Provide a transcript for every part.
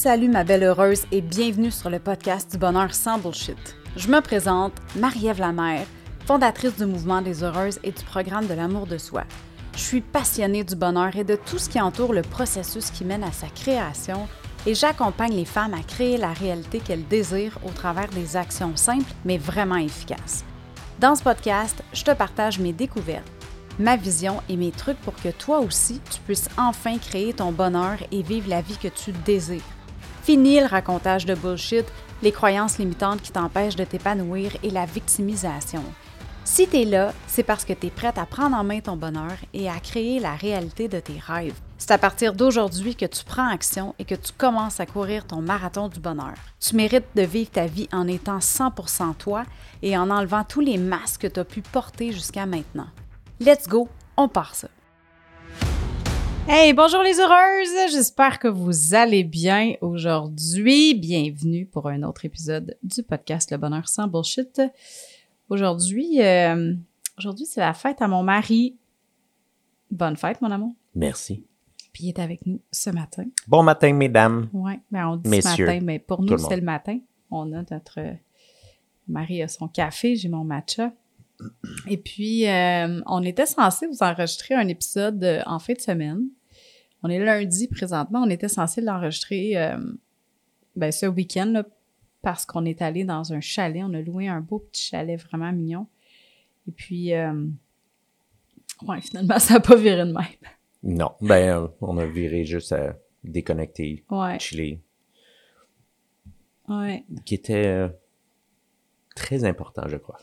Salut ma belle heureuse et bienvenue sur le podcast du bonheur sans bullshit. Je me présente, Marie-Ève Lamère, fondatrice du mouvement des heureuses et du programme de l'amour de soi. Je suis passionnée du bonheur et de tout ce qui entoure le processus qui mène à sa création et j'accompagne les femmes à créer la réalité qu'elles désirent au travers des actions simples mais vraiment efficaces. Dans ce podcast, je te partage mes découvertes, ma vision et mes trucs pour que toi aussi, tu puisses enfin créer ton bonheur et vivre la vie que tu désires. Fini le racontage de bullshit, les croyances limitantes qui t'empêchent de t'épanouir et la victimisation. Si tu es là, c'est parce que tu es prête à prendre en main ton bonheur et à créer la réalité de tes rêves. C'est à partir d'aujourd'hui que tu prends action et que tu commences à courir ton marathon du bonheur. Tu mérites de vivre ta vie en étant 100% toi et en enlevant tous les masques que tu as pu porter jusqu'à maintenant. Let's go, on part ça. Hey, bonjour les heureuses! J'espère que vous allez bien aujourd'hui. Bienvenue pour un autre épisode du podcast Le Bonheur sans Bullshit. Aujourd'hui, euh, aujourd'hui c'est la fête à mon mari. Bonne fête, mon amour. Merci. Puis il est avec nous ce matin. Bon matin, mesdames. Ouais, ben on dit Messieurs, ce matin, mais pour nous, c'est le matin. On a notre. Marie a son café, j'ai mon matcha. Et puis, euh, on était censé vous enregistrer un épisode euh, en fin de semaine. On est lundi présentement. On était censé l'enregistrer euh, ben, ce week-end là, parce qu'on est allé dans un chalet. On a loué un beau petit chalet vraiment mignon. Et puis, euh, ouais, finalement, ça n'a pas viré de même. Non, ben, on a viré juste à déconnecter, Ouais, chiller, ouais. qui était très important, je crois.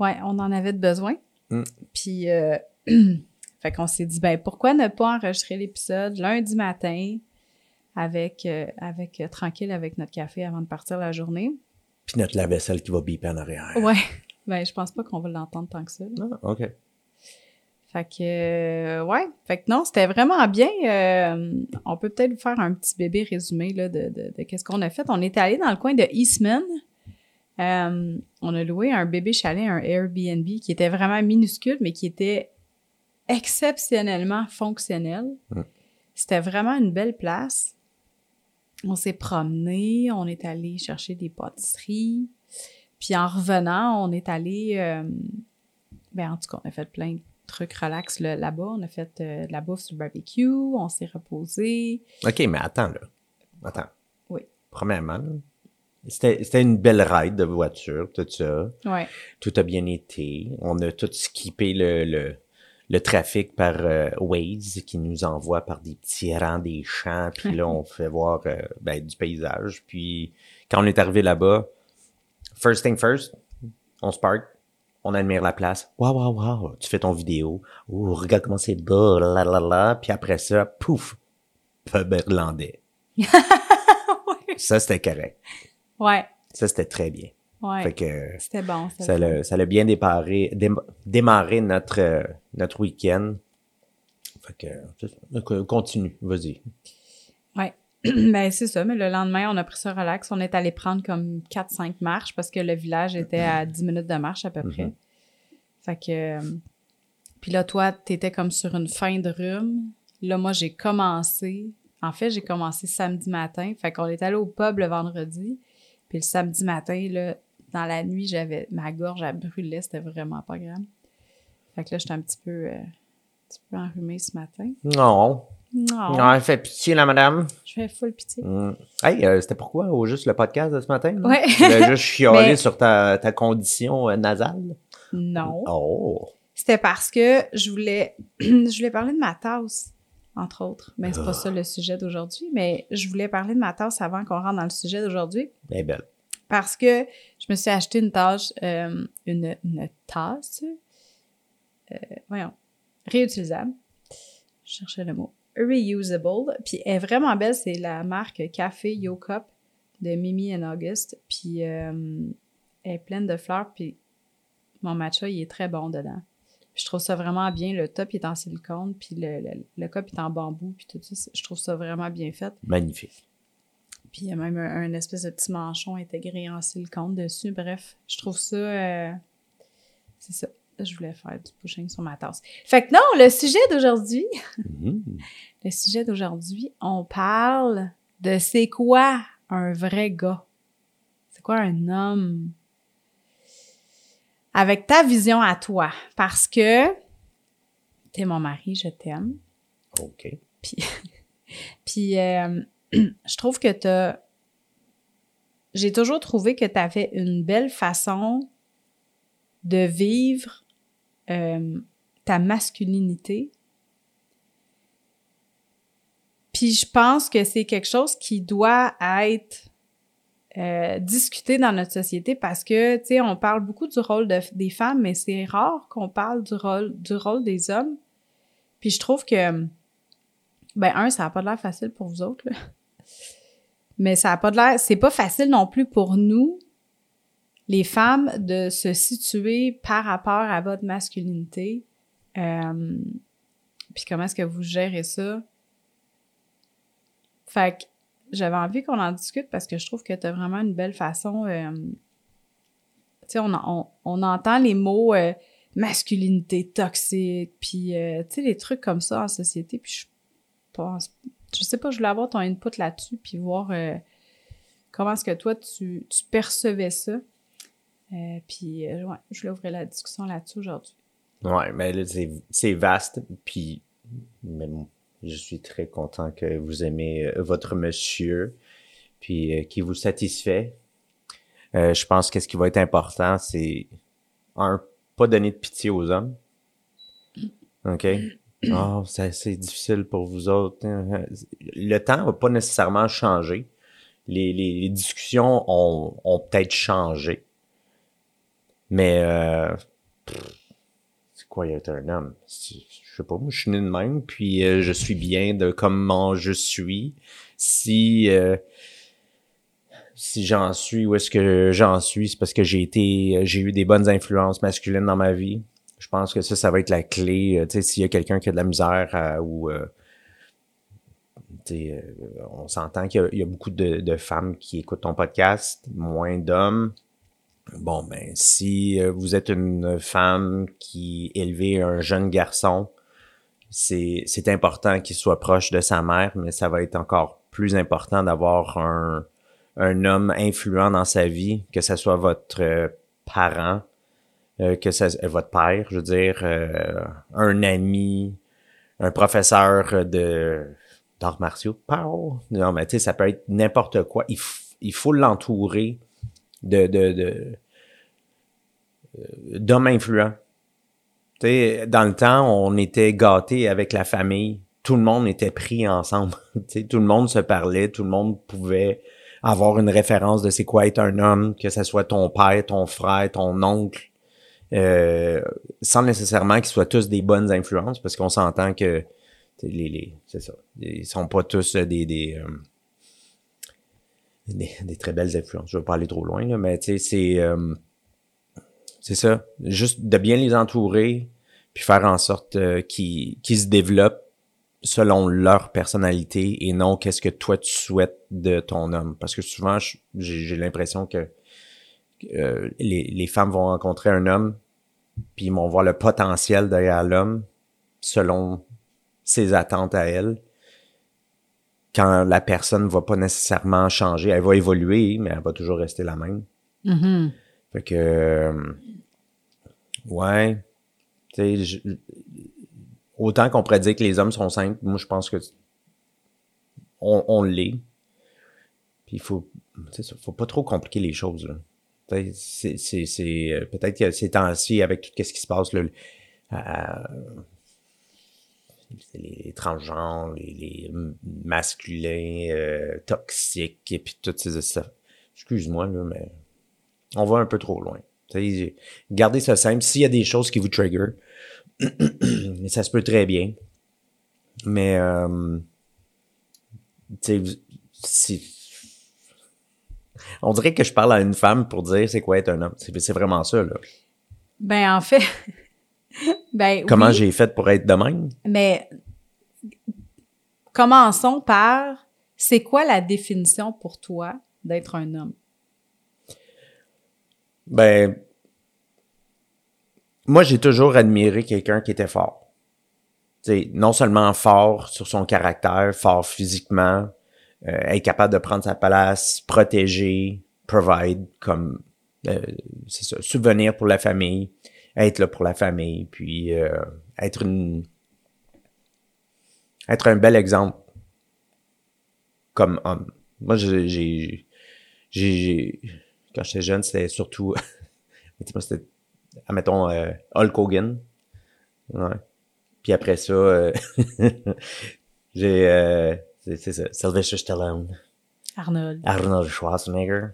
Ouais, on en avait de besoin. Mm. Puis, euh, fait qu'on s'est dit, ben, pourquoi ne pas enregistrer l'épisode lundi matin avec, euh, avec euh, tranquille avec notre café avant de partir la journée? Puis notre lave-vaisselle qui va biper en arrière. Ouais. Ben, je pense pas qu'on va l'entendre tant que ça. là. Ah, OK. Fait que, euh, ouais. Fait que non, c'était vraiment bien. On peut peut-être vous faire un petit bébé résumé là, de, de, de qu'est-ce qu'on a fait. On est allé dans le coin de Eastman. Euh, on a loué un bébé chalet, un Airbnb qui était vraiment minuscule, mais qui était exceptionnellement fonctionnel. C'était vraiment une belle place. On s'est promené, on est allé chercher des pâtisseries. Puis en revenant, on est allé... euh, ben, en tout cas, on a fait plein de trucs relax là- là-bas. On a fait euh, de la bouffe sur le barbecue, on s'est reposé. OK, mais attends, là. Attends. Oui. Premièrement, là, c'était c'était une belle ride de voiture, tout ça. Ouais. Tout a bien été. On a tout skippé le, le, le trafic par euh, Waze qui nous envoie par des petits rangs des champs. Puis là, on fait voir euh, ben, du paysage. Puis quand on est arrivé là-bas, first thing first, on se parque. On admire la place. Waouh, waouh, waouh. Tu fais ton vidéo. Oh, regarde comment c'est beau. La, la, la. Puis après ça, pouf, pub irlandais. Ça, c'était correct. Ouais. Ça, c'était très bien. Ouais. Fait que C'était bon. ça l'a, ça l'a bien déparé, dém- démarré notre, notre week-end. Fait que, continue, vas-y. Ouais. ben, c'est ça. Mais le lendemain, on a pris ça relax. On est allé prendre comme 4-5 marches parce que le village était à 10 minutes de marche à peu près. Mhm. Fait que. Puis là, toi, t'étais comme sur une fin de rhume. Là, moi, j'ai commencé. En fait, j'ai commencé samedi matin. Fait qu'on est allé au pub le vendredi. Puis le samedi matin, là, dans la nuit, j'avais ma gorge, elle brûlait. C'était vraiment pas grave. Fait que là, j'étais un petit peu, euh, un petit peu enrhumée ce matin. Non. Non. Non, elle fait pitié, la madame. Je fais full pitié. Mm. Hey, euh, c'était pourquoi, au juste le podcast de ce matin? Ouais. Tu juste chialer Mais- sur ta, ta condition euh, nasale? Non. Oh. C'était parce que je voulais, je voulais parler de ma tasse, entre autres. Mais c'est pas ça le sujet d'aujourd'hui. Mais je voulais parler de ma tasse avant qu'on rentre dans le sujet d'aujourd'hui. Belle. Parce que je me suis acheté une tasse, euh, une, tasse, euh, voyons, réutilisable. Je cherchais le mot. Reusable. Puis elle est vraiment belle. C'est la marque Café Yo Cup de Mimi and August. Puis euh, elle est pleine de fleurs. Puis mon matcha, il est très bon dedans. Puis je trouve ça vraiment bien. Le top est en silicone. Puis le, le, le cup est en bambou. Puis tout ça. Je trouve ça vraiment bien fait. Magnifique. Puis il y a même un, un espèce de petit manchon intégré en silicone dessus. Bref, je trouve ça. euh, c'est ça. Je voulais faire du pushing sur ma tasse. Fait que non, le sujet d'aujourd'hui, Mhm. le sujet d'aujourd'hui, on parle de c'est quoi un vrai gars? C'est quoi un homme? Avec ta vision à toi. Parce que t'es mon mari, je t'aime. OK. Puis, puis euh, je trouve que t'as... J'ai toujours trouvé que t'avais une belle façon de vivre euh, ta masculinité. Puis je pense que c'est quelque chose qui doit être euh, discuté dans notre société parce que, tu sais, on parle beaucoup du rôle de, des femmes, mais c'est rare qu'on parle du rôle, du rôle des hommes. Puis je trouve que, ben, un, ça n'a pas l'air facile pour vous autres, là. Mais ça n'a pas de l'air, c'est pas facile non plus pour nous, les femmes, de se situer par rapport à votre masculinité. Euh, puis comment est-ce que vous gérez ça? Fait que j'avais envie qu'on en discute parce que je trouve que tu as vraiment une belle façon. Euh, tu sais, on, on, on, entend les mots euh, masculinité toxique, puis tu sais, des trucs comme ça en société. Puis je pense, je sais pas, je voulais avoir ton input là-dessus, puis voir comment est-ce que toi tu, percevais ça. puis ouais, je voulais ouvrir la discussion là-dessus aujourd'hui. Ouais, mais là, c'est vaste, puis je suis très content que vous aimez euh, votre monsieur, puis euh, qui vous satisfait. Euh, je pense que ce qui va être important, c'est un, pas donner de pitié aux hommes. OK? Oh, c'est difficile pour vous autres. Le temps va pas nécessairement changer. Les, les, discussions ont, ont peut-être changé. Mais euh, c'est quoi être un homme? je sais pas, moi, je suis né de même, puis euh, je suis bien de comment je suis. Si euh, si j'en suis où est-ce que j'en suis, c'est parce que j'ai été, j'ai eu des bonnes influences masculines dans ma vie. Je pense que ça, ça va être la clé. Euh, tu sais, s'il y a quelqu'un qui a de la misère ou on s'entend qu'il y, a beaucoup de, de femmes qui écoutent ton podcast, moins d'hommes. Bon, ben, si vous êtes une femme qui élevait un jeune garçon, c'est, important qu'il soit proche de sa mère, mais ça va être encore plus important d'avoir un, un homme influent dans sa vie, que ce soit votre euh, parent, euh, que ça, euh, votre père, je veux dire, un ami, un professeur de d'arts martiaux. Non, mais tu sais, ça peut être n'importe quoi. Il, il faut l'entourer de, de, de d'hommes influents sais, dans le temps, on était gâtés avec la famille. Tout le monde était pris ensemble. sais, tout le monde se parlait, tout le monde pouvait avoir une référence de c'est quoi être un homme, que ce soit ton père, ton frère, ton oncle, euh, sans nécessairement qu'ils soient tous des bonnes influences, parce qu'on s'entend que les, les c'est ça, ils sont pas tous des des, euh, des, des très belles influences. Je vais pas aller trop loin là, mais tu sais c'est euh, c'est ça. Juste de bien les entourer, puis faire en sorte euh, qu'ils se développent selon leur personnalité et non qu'est-ce que toi tu souhaites de ton homme. Parce que souvent, j'ai l'impression que euh, les, les, femmes vont rencontrer un homme, puis ils vont voir le potentiel derrière l'homme selon ses attentes à elle. Quand la personne va pas nécessairement changer, elle va évoluer, mais elle va toujours rester la même. Mm-hmm. Fait que euh, Ouais. Tu autant qu'on pourrait dire que les hommes sont simples, moi je pense que on, on l'est. Puis il faut, faut pas trop compliquer les choses. C'est, c'est, c'est euh, peut-être que ces temps-ci, avec tout ce qui se passe, les transgenres, les, masculins euh, toxiques, et puis toutes ces. Excuse-moi, là, mais on va un peu trop loin. Gardez ça simple. S'il y a des choses qui vous trigger, ça se peut très bien. Mais, euh, si, on dirait que je parle à une femme pour dire c'est quoi être un homme. C'est vraiment ça, là. Ben, en fait, ben, Comment j'ai fait pour être de même? Mais, commençons par, c'est quoi la définition pour toi d'être un homme? Ben, moi, j'ai toujours admiré quelqu'un qui était fort. non seulement fort sur son caractère, fort physiquement, être capable de prendre sa place, protéger, provide, comme euh, c'est ça, subvenir pour la famille, être là pour la famille, puis euh, être une être un bel exemple comme homme. Moi, j'ai j'ai j'ai quand j'étais jeune, c'était surtout c'était admettons euh, Hulk Hogan. Ouais. Puis après ça euh, j'ai euh, c'est ça, Sylvester Stallone. Arnold. Arnold Schwarzenegger.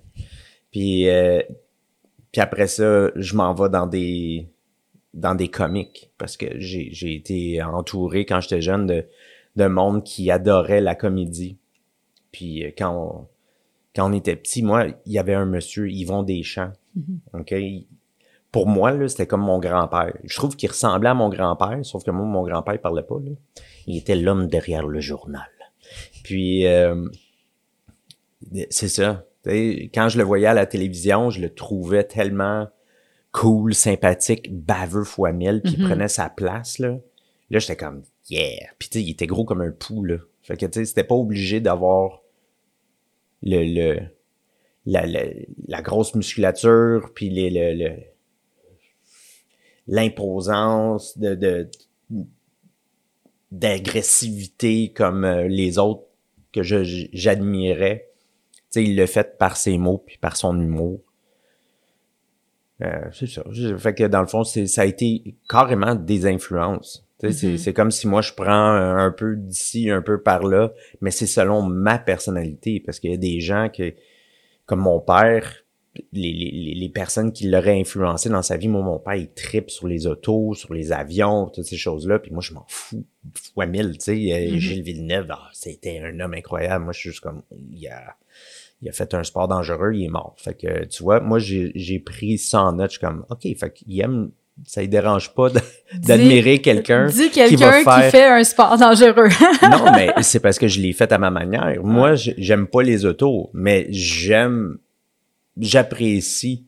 Puis, euh, puis après ça, je m'en vais dans des dans des comics parce que j'ai, été entouré quand j'étais jeune de, de monde qui adorait la comédie. Puis euh, quand on, quand on était petit, moi, il y avait un monsieur, Yvon Deschamps. Mm-hmm. OK? Pour moi, c'était comme mon grand-père. Je trouve qu'il ressemblait à mon grand-père, sauf que moi, mon grand-père, parlait pas, là. Il était l'homme derrière le journal. Puis, euh, c'est ça. T'sais, quand je le voyais à la télévision, je le trouvais tellement cool, sympathique, baveux fois mille, puis il Mhm. prenait sa place, là. Là, j'étais comme, yeah! Puis, tu sais, il était gros comme un pou, là. Fait que, tu sais, c'était pas obligé d'avoir le, le, la, la, la grosse musculature, puis les, le, le- l'imposance de, de, d'agressivité comme euh, les autres que je, j'admirais. Tu sais, il le fait par ses mots puis par son humour. Euh, c'est ça. Fait que dans le fond, c'est, ça a été carrément des influences. Sais, c'est, c'est comme si moi je prends un, un peu d'ici, un peu par là, mais c'est selon ma personnalité. Parce qu'il y a des gens que, comme mon père, les, les, les- personnes qui l'auraient influencé dans sa vie, moi, mon père, il tripe sur les autos, sur les avions, toutes ces choses-là, puis moi, je m'en fous fois mille, tu sais. Euh, Mhm. Gilles Villeneuve, ah, c'était un homme incroyable. Moi, je suis juste comme, il a, il a fait un sport dangereux, il est mort. Fait que, tu vois, moi, j'ai j'ai pris ça en note, je suis comme, OK, fait qu'il aime, ça ne dérange pas d'admirer quelqu'un. Dis qui va quelqu'un qui, faire- fait un sport dangereux. Non, mais c'est parce que je l'ai fait à ma manière. Moi, j'aime pas les autos, mais j'aime, j'apprécie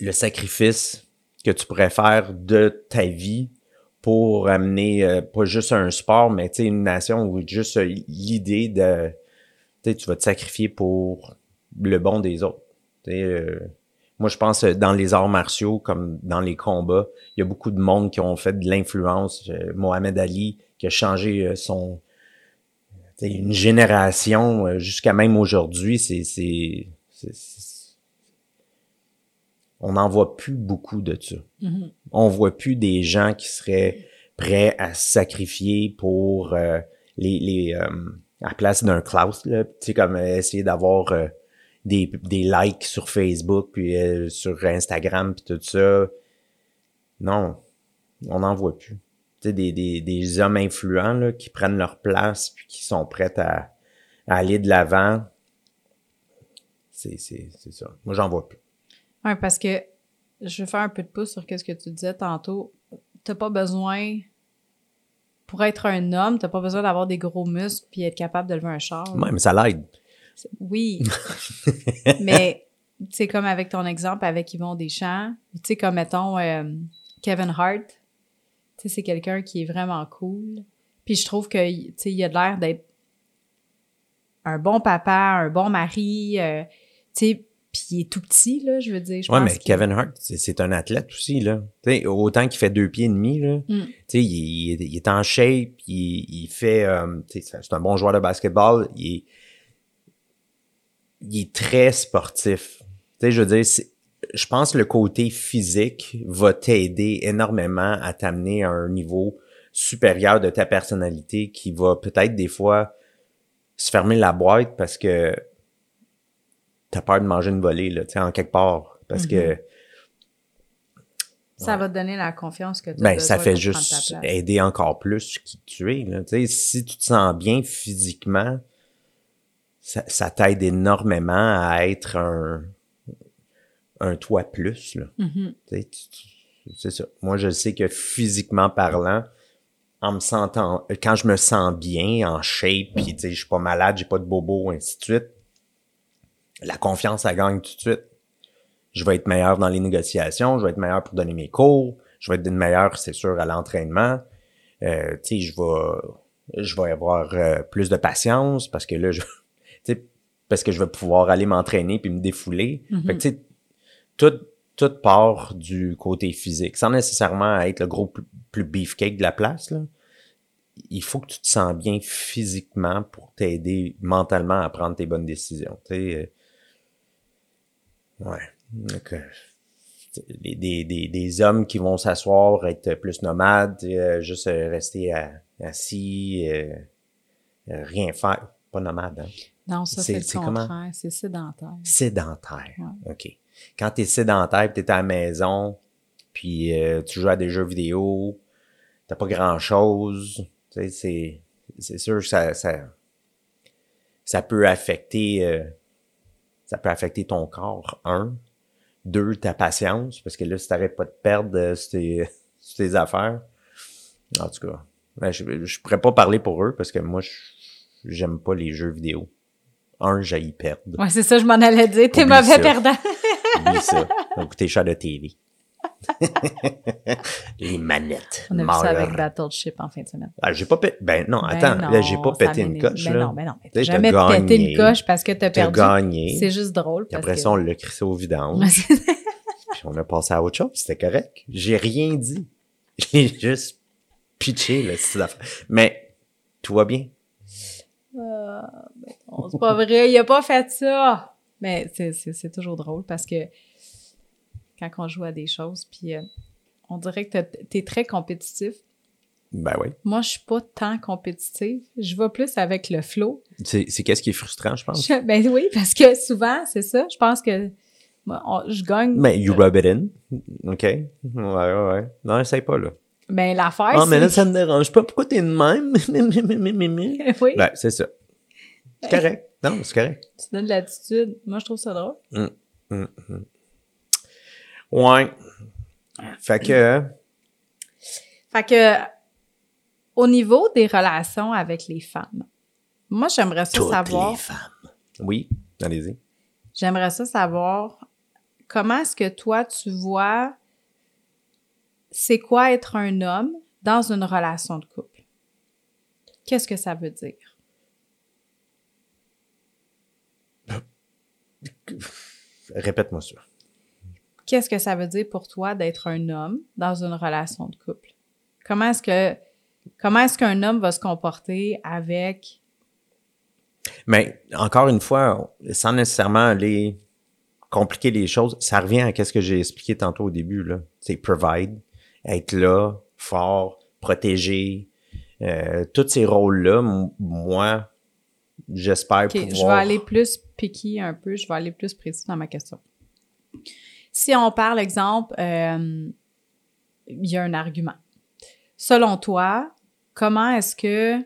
le sacrifice que tu pourrais faire de ta vie pour amener euh, pas juste un sport, mais une nation ou juste euh, l'idée de, tu vas te sacrifier pour le bon des autres. Euh, moi, je pense euh, dans les arts martiaux, comme dans les combats, il y a beaucoup de monde qui ont fait de l'influence. Euh, Mohamed Ali, qui a changé son... Une génération jusqu'à même aujourd'hui, c'est... On n'en voit plus beaucoup de ça. Mhm. On voit plus des gens qui seraient prêts à se sacrifier pour euh, les... les euh, à la place d'un Klaus, là, tu sais, comme euh, essayer d'avoir euh, des, des likes sur Facebook, puis sur Instagram, puis tout ça. Non, on n'en voit plus. Tu sais, des, des, des hommes influents là, qui prennent leur place, puis qui sont prêts à, à aller de l'avant. C'est, c'est, c'est ça. Moi, j'en vois plus. Ouais, parce que je vais faire un peu de pouce sur ce que tu disais tantôt. T'as pas besoin, pour être un homme, t'as pas besoin d'avoir des gros muscles puis être capable de lever un char. Ouais, mais ça l'aide. Oui. mais, tu sais, comme avec ton exemple avec Yvon Deschamps, tu sais, comme mettons euh, Kevin Hart, tu sais, c'est quelqu'un qui est vraiment cool. Puis je trouve que, tu sais, il a l'air d'être un bon papa, un bon mari, euh, sais, puis il est tout petit, là, je veux dire. Je Ouais, pense mais que- Kevin Hart, c'est, un athlète aussi, là. Tu sais, autant qu'il fait deux pieds et demi, là. Mm. Tu sais, il, il- il est en shape, il, il fait... euh, tu sais, c'est un bon joueur de basketball, il est, il est très sportif. Tu sais, je veux dire, je pense que le côté physique va t'aider énormément à t'amener à un niveau supérieur de ta personnalité qui va peut-être des fois se fermer la boîte parce que t'as peur de manger une volée, là, tu sais, en quelque part. Parce que Ça va te donner la confiance que tu ben, ça fait juste aider encore plus qui tu es. Là. Tu sais, si tu te sens bien physiquement, ça, ça t'aide énormément à être un, un toi plus. Là. Tu sais, tu- tu- c'est ça. Moi, je sais que physiquement parlant, en me sentant, quand je me sens bien, en shape, puis tu sais, je suis pas malade, j'ai pas de bobo, ainsi de suite, la confiance, ça gagne tout de suite. Je vais être meilleur dans les négociations, je vais être meilleur pour donner mes cours, je vais être meilleur, c'est sûr, à l'entraînement. Euh, tu sais, je vais, je vais avoir euh, plus de patience parce que là, je, parce que je vais pouvoir aller m'entraîner puis me défouler. Mhm. Fait que, tu sais, tout, tout part du côté physique, sans nécessairement être le gros plus, plus beefcake de la place, là. Il faut que tu te sens bien physiquement pour t'aider mentalement à prendre tes bonnes décisions, tu sais. Ouais. Donc, des, des, des, des hommes qui vont s'asseoir, être plus nomades, euh, juste rester à- assis, euh, rien faire. Pas nomade, hein? Non, ça, C'est- le contraire. C'est sédentaire. Sédentaire. Ouais. OK. Quand t'es sédentaire, t'es à la maison, puis euh, tu joues à des jeux vidéo, t'as pas grand-chose, tu sais, c'est, c'est sûr que ça, ça, ça peut affecter, euh, ça peut affecter ton corps, un. Deux, ta patience, parce que là, si t'arrêtes pas de perdre euh, sur tes, sur tes affaires, en tout cas, ben, je, je pourrais pas parler pour eux, parce que moi, je- j'aime pas les jeux vidéo. Un, j'ai y perdre. Ouais, c'est ça, je m'en allais dire. T'es mauvais ça. perdant. Oublie ça. On écouter chat de TV. Les manettes. On a vu ça avec Battleship en fin de semaine. Ah, j'ai pas pété. Ben non, Ben attends, non, là, j'ai pas pété une coche, Ben là. non, non. mais Tu T'as jamais t'as pété gagné. une coche parce que t'as perdu. gagné. C'est juste drôle. Parce après que- ça, on l'a crissé au vidange. puis on a passé à autre chose. C'était correct. J'ai rien dit. J'ai juste pitché, là. Mais, tout va bien. Euh, ben non, c'est pas vrai, il a pas fait ça. Mais c'est toujours drôle parce que quand on joue à des choses, puis euh, on dirait que t'as- t'es très compétitif. Ben oui. Moi, je suis pas tant compétitive. Je vais plus avec le flow. C'est c'est qu'est-ce qui est frustrant, je pense? Je- ben oui, parce que souvent, c'est ça. Je pense que moi, on- je gagne. Mais you rub it in. OK? Ouais, ouais, ouais. Non, essaye pas, là. Ben l'affaire, Ah, mais là, ça me dérange pas. Pourquoi t'es de même? oui, ben, c'est ça. C'est correct. Non, c'est correct. tu donnes de l'attitude. Moi, je trouve ça drôle. Ouais. Fait que, Fait que, au niveau des relations avec les femmes, moi, j'aimerais ça toutes savoir... les femmes. Oui, allez-y. J'aimerais ça savoir comment est-ce que toi, tu vois c'est quoi être un homme dans une relation de couple? Qu'est-ce que ça veut dire? Répète-moi ça. Qu'est-ce que ça veut dire pour toi d'être un homme dans une relation de couple? Comment est-ce que comment est-ce qu'un homme va se comporter avec Mais encore une fois, sans nécessairement aller compliquer les choses, ça revient à ce que j'ai expliqué tantôt au début. là. C'est provide, être là, fort, protéger. Euh, tous ces rôles-là, moi, j'espère OK, pouvoir... je vais aller plus picky un peu, je vais aller plus précis dans ma question. Si on parle, exemple, euh, il y a un argument. Selon toi, comment est-ce que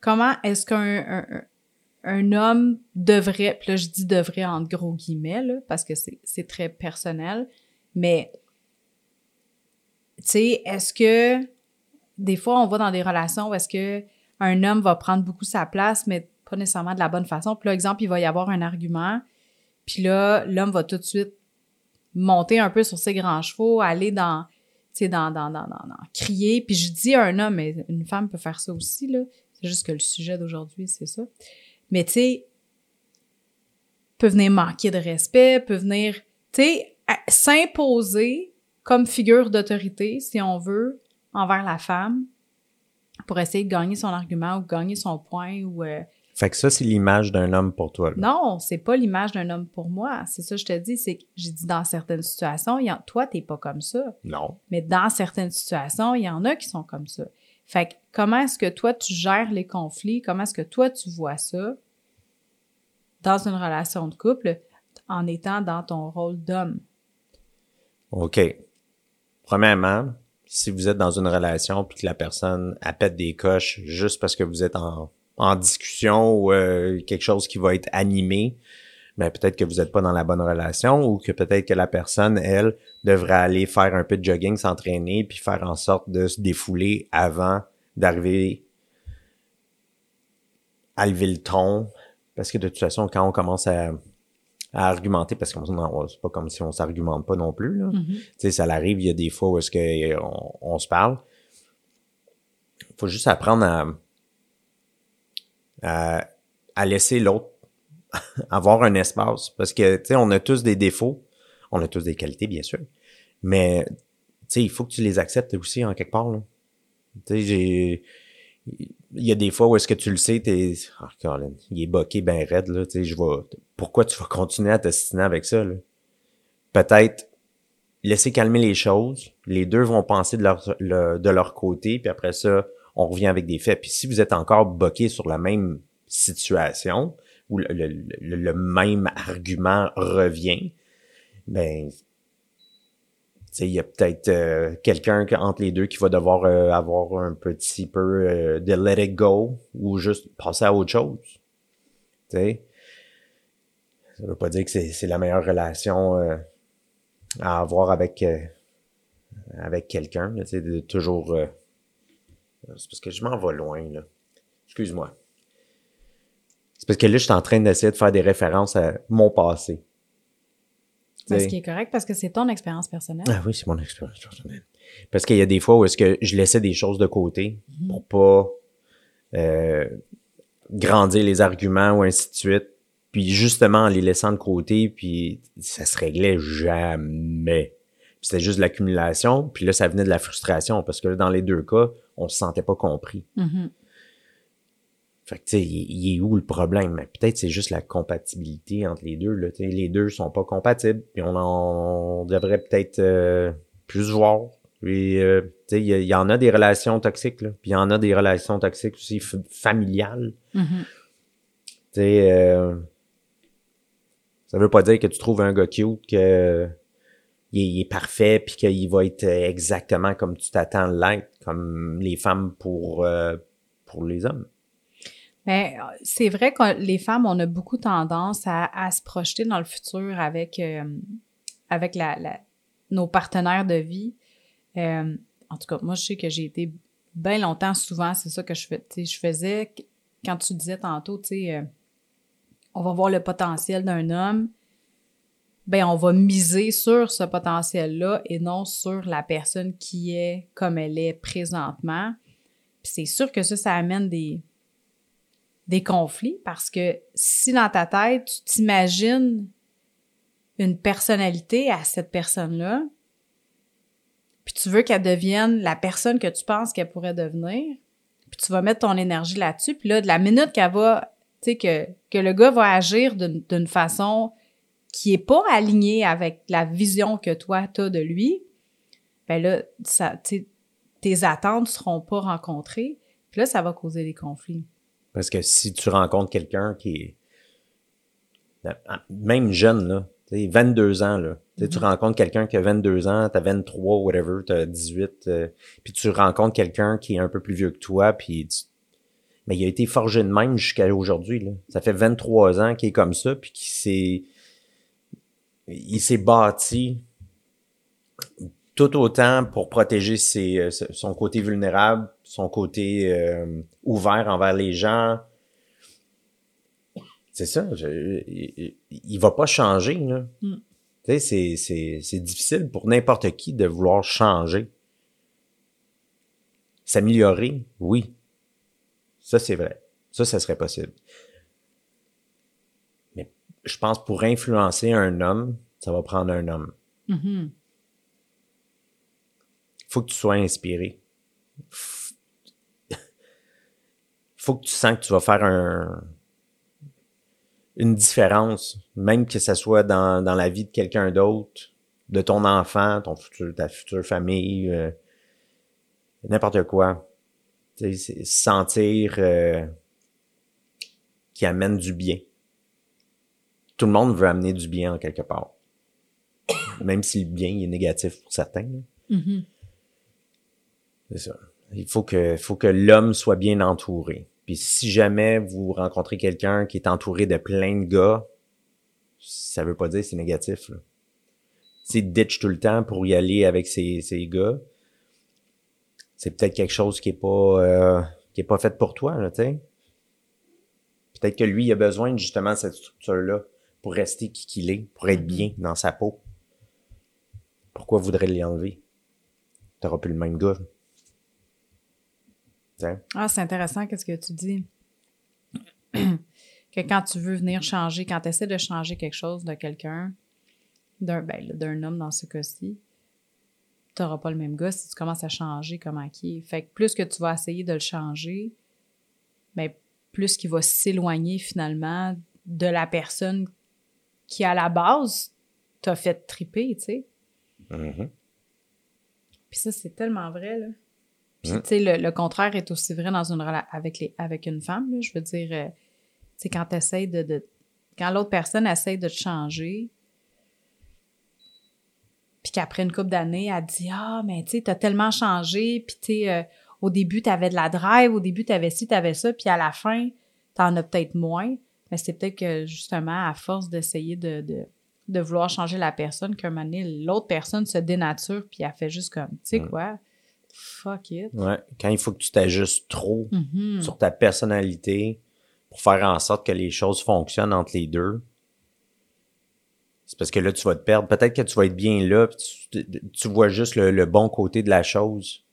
comment est-ce qu'un un, un- un homme devrait, puis là je dis devrait entre gros guillemets, parce que c'est c'est très personnel, mais tu sais, est-ce que des fois on va dans des relations où est-ce que un homme va prendre beaucoup sa place, mais pas nécessairement de la bonne façon. Puis là, exemple, il va y avoir un argument, puis là, l'homme va tout de suite monter un peu sur ses grands chevaux, aller dans, tu sais, dans, dans, dans, dans, crier. Puis je dis un homme, mais une femme peut faire ça aussi, là. C'est juste que le sujet d'aujourd'hui, c'est ça. Mais tu sais, peut venir manquer de respect, peut venir, tu sais, à- s'imposer comme figure d'autorité, si on veut, envers la femme, pour essayer de gagner son argument ou gagner son point ou euh, Fait que ça, c'est l'image d'un homme pour toi. là. non, c'est pas l'image d'un homme pour moi. C'est ça que je te dis, c'est que j'ai dit dans certaines situations, il y en, toi t'es pas comme ça, Non. mais dans certaines situations, il y en a qui sont comme ça. Fait que comment est-ce que toi tu gères les conflits, comment est-ce que toi tu vois ça dans une relation de couple en étant dans ton rôle d'homme? OK. Premièrement, si vous êtes dans une relation puis que la personne elle pète des coches juste parce que vous êtes en, en discussion ou euh, quelque chose qui va être animé, mais peut-être que vous n'êtes pas dans la bonne relation ou que peut-être que la personne, elle, devrait aller faire un peu de jogging, s'entraîner puis faire en sorte de se défouler avant d'arriver à lever le ton. Parce que de toute façon, quand on commence à, à argumenter, parce qu'on non, c'est pas comme si on s'argumente pas non plus, là. Mhm. Tu sais, ça l'arrive, il y a des fois où est-ce que euh, on se parle. faut juste apprendre à, à, à laisser l'autre avoir un espace. Parce que, tu sais, on a tous des défauts. On a tous des qualités, bien sûr. Mais, tu sais, il faut que tu les acceptes aussi en quelque part. Tu sais, j'ai... Il y a des fois où est-ce que tu le sais, t'es... Oh, Colin, il est boqué ben raide, là. Tu sais, je vais... Pourquoi tu vas continuer à t'assiner avec ça, là? Peut-être laisser calmer les choses. Les deux vont penser de leur, de leur côté, puis après ça, on revient avec des faits. Puis si vous êtes encore boqué sur la même situation, où le, même argument revient, ben il y a peut-être euh, quelqu'un entre les deux qui va devoir euh, avoir un petit peu euh, de let it go ou juste passer à autre chose. Ça veut pas dire que c'est la meilleure relation à avoir avec avec quelqu'un, de toujours. C'est parce que je m'en vais loin là. Excuse-moi. C'est parce que là, je suis en train d'essayer de faire des références à mon passé. Ce qui est correct parce que c'est ton expérience personnelle. Ah oui, c'est mon expérience personnelle. Parce qu'il y a des fois où est-ce que je laissais des choses de côté mhm. pour pas euh, grandir les arguments ou ainsi de suite. Puis justement, en les laissant de côté, puis ça se réglait jamais. C'était juste l'accumulation, puis là, ça venait de la frustration, parce que dans les deux cas, on se sentait pas compris. Mhm. Fait que, tu sais, il, est où le problème? Mais peut-être c'est juste la compatibilité entre les deux. Là. les deux sont pas compatibles. Puis on en devrait peut-être euh, plus voir. Puis, euh, tu sais, il y, en a des relations toxiques, là. Puis il y en a des relations toxiques aussi familiales. Mm-hmm. Tu sais, euh, ça veut pas dire que tu trouves un gars cute que il est, parfait puis qu'il va être exactement comme tu t'attends l'être, comme les femmes pour, pour les hommes. Euh, c'est vrai que les femmes, on a beaucoup tendance à, se projeter dans le futur avec, euh, avec la, nos partenaires de vie. Euh, en tout cas, moi, je sais que j'ai été bien longtemps, souvent, c'est ça que je. Je faisais, quand tu disais tantôt, tu on va voir le potentiel d'un homme, ben on va miser sur ce potentiel-là et non sur la personne qui est comme elle est présentement. Puis c'est sûr que ça, ça amène des, des conflits parce que si dans ta tête, tu t'imagines une personnalité à cette personne-là, puis tu veux qu'elle devienne la personne que tu penses qu'elle pourrait devenir, puis tu vas mettre ton énergie là-dessus, puis là, de la minute qu'elle va, tu sais, que, que le gars va agir d'une façon qui est pas alignée avec la vision que toi, tu as de lui, ben là, ça, tes attentes seront pas rencontrées, puis là, ça va causer des conflits. Parce que si tu rencontres quelqu'un qui est même jeune, là, 22 ans, là, tu mm-hmm. rencontres quelqu'un qui a 22 ans, t'as 23, whatever, t'as 18, euh, puis tu rencontres quelqu'un qui est un peu plus vieux que toi, puis mais il a été forgé de même jusqu'à aujourd'hui. Là. Ça fait 23 ans qu'il est comme ça, puis qu'il s'est il s'est bâti tout autant pour protéger ses, euh, son côté vulnérable, son côté euh, ouvert envers les gens. C'est ça, il, va pas changer. Là. Mm. Tu sais, c'est difficile pour n'importe qui de vouloir changer. S'améliorer, oui. Ça, c'est vrai. Ça, ça serait possible. Je pense pour influencer un homme, ça va prendre un homme. Mm-hmm faut que tu sois inspiré. faut que tu sens que tu vas faire un, une différence, même que ce soit dans, dans la vie de quelqu'un d'autre, de ton enfant, ton futur, ta future famille, euh, n'importe quoi. sentir euh, qui amène du bien. Tout le monde veut amener du bien en quelque part. Même si le bien est négatif pour certains. Mm-hmm. C'est ça. Il faut que, faut que l'homme soit bien entouré. Puis si jamais vous rencontrez quelqu'un qui est entouré de plein de gars, ça veut pas dire que c'est négatif. C'est ditch tout le temps pour y aller avec ces, ces gars. C'est peut-être quelque chose qui est pas euh, qui est pas fait pour toi, tu sais. Peut-être que lui, il a besoin justement de cette structure-là pour rester qui qu'il est, pour être bien dans sa peau. Pourquoi voudrait l'y enlever? T'auras plus le même gars. T'sais. Ah, c'est intéressant qu'est-ce que tu dis? que quand tu veux venir changer, quand tu essaies de changer quelque chose de quelqu'un, d'un ben, d'un homme dans ce cas-ci, tu n'auras pas le même gars si tu commences à changer comment qui est. Fait que plus que tu vas essayer de le changer, ben, plus qu'il va s'éloigner finalement de la personne qui, à la base, t'a fait triper, tu sais. Puis ça, c'est tellement vrai, là. Puis, Mm. tu sais, le, le contraire est aussi vrai dans une avec, les, avec une femme, là. Je veux dire, euh, tu sais, quand t'essayes de, de... Quand l'autre personne essaye de te changer, puis qu'après une couple d'années, elle dit « Ah, mais tu sais, t'as tellement changé, puis tu sais, euh, au début, t'avais de la drive, au début, t'avais ci, t'avais ça, puis à la fin, t'en as peut-être moins. » Mais c'est peut-être que, justement, à force d'essayer de, de, de vouloir changer la personne, qu'un moment donné, l'autre personne se dénature, puis elle fait juste comme « Tu sais Mm. quoi? Fuck it. Ouais. Quand il faut que tu t'ajustes trop Mhm. sur ta personnalité pour faire en sorte que les choses fonctionnent entre les deux, c'est parce que là, tu vas te perdre. Peut-être que tu vas être bien là, puis tu, tu vois juste le, le bon côté de la chose.